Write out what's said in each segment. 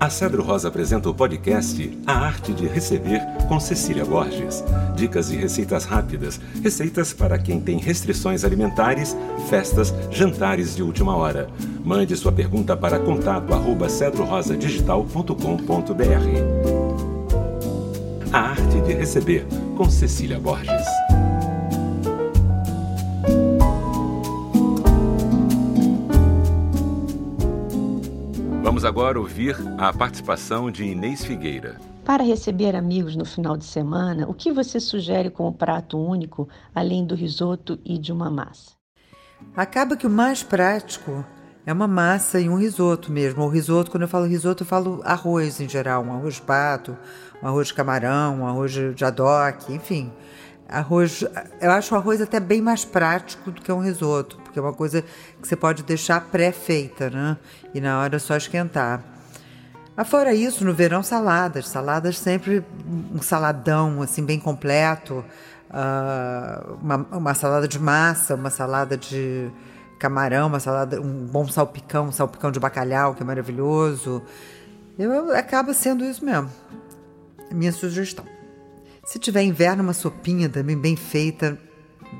A Cedro Rosa apresenta o podcast A Arte de Receber com Cecília Borges. Dicas e receitas rápidas, receitas para quem tem restrições alimentares, festas, jantares de última hora. Mande sua pergunta para contato arroba cedrorosadigital.com.br. A Arte de Receber com Cecília Borges. Vamos agora ouvir a participação de Inês Figueira. Para receber amigos no final de semana, o que você sugere como prato único, além do risoto e de uma massa? Acaba que o mais prático é uma massa e um risoto mesmo. O risoto, quando eu falo risoto, eu falo arroz em geral, um arroz de pato, um arroz de camarão, um arroz de adoque, enfim. Arroz, eu acho o arroz até bem mais prático do que um risoto, porque é uma coisa que você pode deixar pré-feita, né? E na hora é só esquentar. Fora isso, no verão, saladas. Saladas sempre um saladão, assim, bem completo. Uh, uma, uma, salada de massa, uma salada de camarão, uma salada, um bom salpicão, um salpicão de bacalhau, que é maravilhoso. Eu, acaba sendo isso mesmo. Minha sugestão. Se tiver inverno, uma sopinha também bem feita,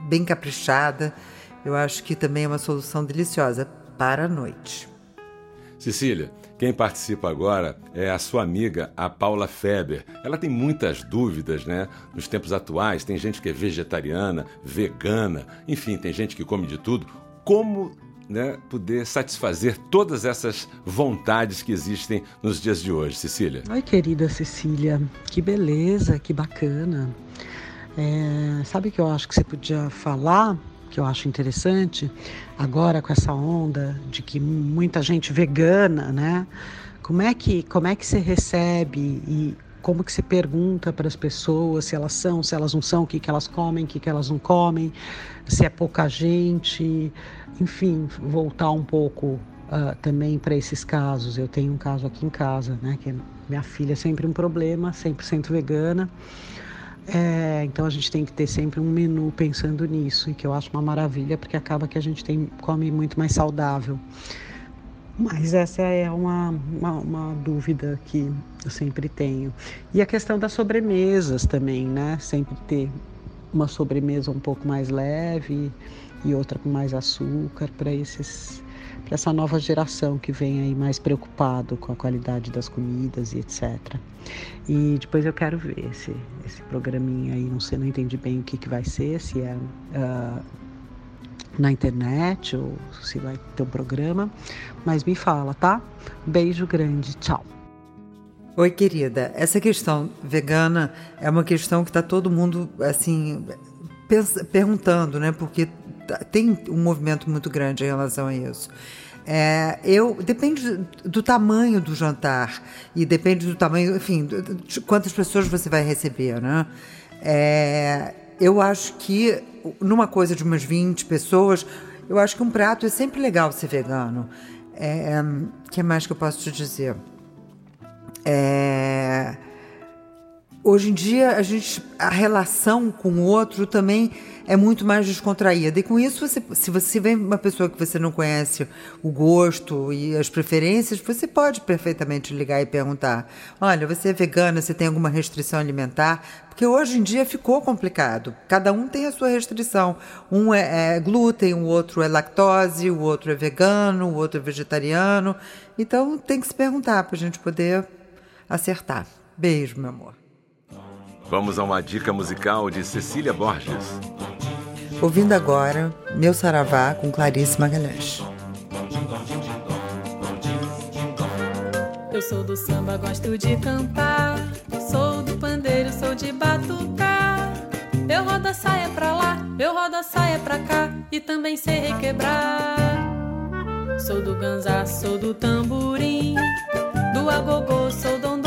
bem caprichada, eu acho que também é uma solução deliciosa para a noite. Cecília, quem participa agora é a sua amiga, a Paula Feber. Ela tem muitas dúvidas, né? Nos tempos atuais, tem gente que é vegetariana, vegana, enfim, tem gente que come de tudo. Como né, poder satisfazer todas essas vontades que existem nos dias de hoje, Cecília. Oi, querida Cecília, que beleza, que bacana. É, sabe que eu acho que você podia falar, que eu acho interessante, agora com essa onda de que muita gente vegana, né? Como é que, como é que você recebe e como que se pergunta para as pessoas se elas são, se elas não são, o que, que elas comem, o que, que elas não comem, se é pouca gente, enfim, voltar um pouco uh, também para esses casos. Eu tenho um caso aqui em casa, né, que minha filha é sempre um problema, 100% vegana. É, então a gente tem que ter sempre um menu pensando nisso, e que eu acho uma maravilha, porque acaba que a gente tem, come muito mais saudável. Mas essa é uma, uma, uma, dúvida que eu sempre tenho. E a questão das sobremesas também, né? Sempre ter uma sobremesa um pouco mais leve e outra com mais açúcar para esses para essa nova geração que vem aí mais preocupado com a qualidade das comidas e etc. E depois eu quero ver esse, esse programinha aí, não sei, não entendi bem o que, que vai ser, se é uh, na internet ou se vai ter um programa, mas me fala, tá? Beijo grande, tchau. Oi, querida. Essa questão vegana é uma questão que está todo mundo assim pensa, perguntando, né? Porque tá, tem um movimento muito grande em relação a isso. É, eu depende do tamanho do jantar e depende do tamanho, enfim, de quantas pessoas você vai receber, né? É, eu acho que numa coisa de umas 20 pessoas, eu acho que um prato é sempre legal ser vegano. O é, que mais que eu posso te dizer? É, hoje em dia a gente a relação com o outro também é muito mais descontraída. E com isso, você, se você vê uma pessoa que você não conhece o gosto e as preferências, você pode perfeitamente ligar e perguntar: olha, você é vegana, você tem alguma restrição alimentar? Porque hoje em dia ficou complicado. Cada um tem a sua restrição. Um é, é glúten, o outro é lactose, o outro é vegano, o outro é vegetariano. Então tem que se perguntar para a gente poder acertar. Beijo, meu amor. Vamos a uma dica musical de Cecília Borges. Ouvindo agora Meu Saravá com Clarice Magalhães. Eu sou do samba, gosto de cantar. Sou do pandeiro, sou de batucar. Eu rodo a saia pra lá, eu rodo a saia pra cá e também sei requebrar. Sou do ganzá, sou do tamborim, do agogô, sou din,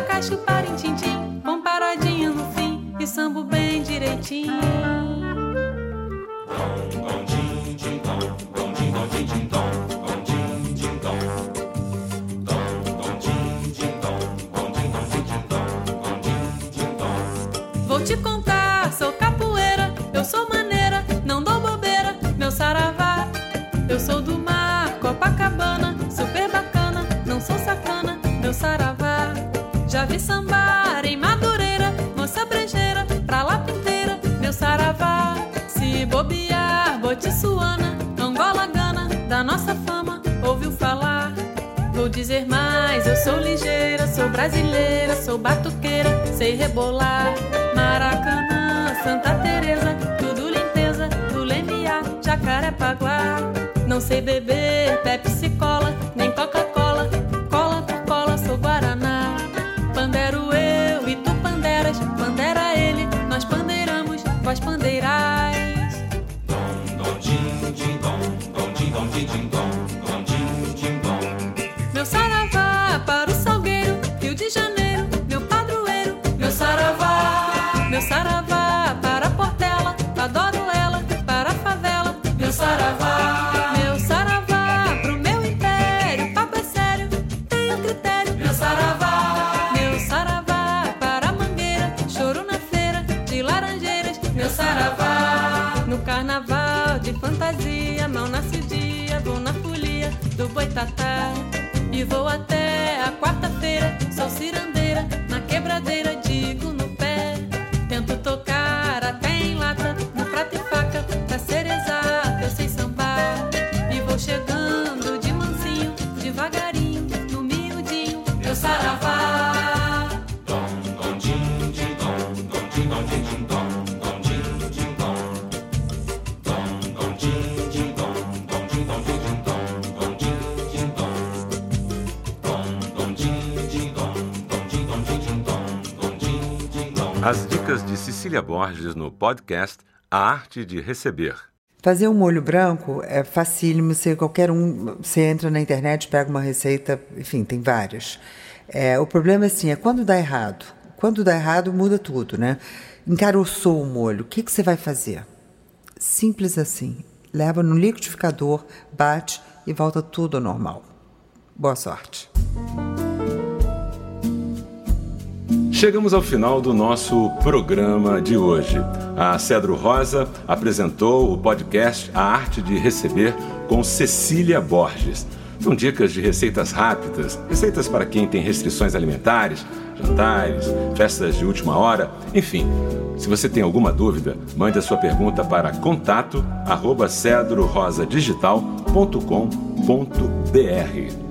da para tintim, com paradinha no fim e sambo bem direitinho. Vou te contar, sou capoeira, eu sou maneira, não dou bobeira, meu saravá. Eu sou do Botsuana, Angola, Gana, da nossa fama, ouviu falar. Vou dizer mais, eu sou ligeira, sou brasileira, sou batuqueira, sei rebolar. Maracanã, Santa Teresa, tudo limpeza, do Lemiar, Jacarepaguá. Não sei beber, Meu saravá, no carnaval de fantasia, mal nasce dia, vou na folia do boitatá. E vou até a quarta-feira, sou cirandeira, na quebradeira, digo no As dicas de Cecília Borges no podcast A Arte de Receber. Fazer um molho branco é facílimo, você, qualquer um, você entra na internet, pega uma receita, enfim, tem várias. É, o problema assim, é quando dá errado. Quando dá errado, muda tudo, né? Encaroçou o molho, o que, que você vai fazer? Simples assim. Leva no liquidificador, bate e volta tudo ao normal. Boa sorte. Chegamos ao final do nosso programa de hoje. A Cedro Rosa apresentou o podcast A Arte de Receber com Cecília Borges. São dicas de receitas rápidas, receitas para quem tem restrições alimentares, jantares, festas de última hora, enfim. Se você tem alguma dúvida, mande a sua pergunta para contato@cedrorosadigital.com.br.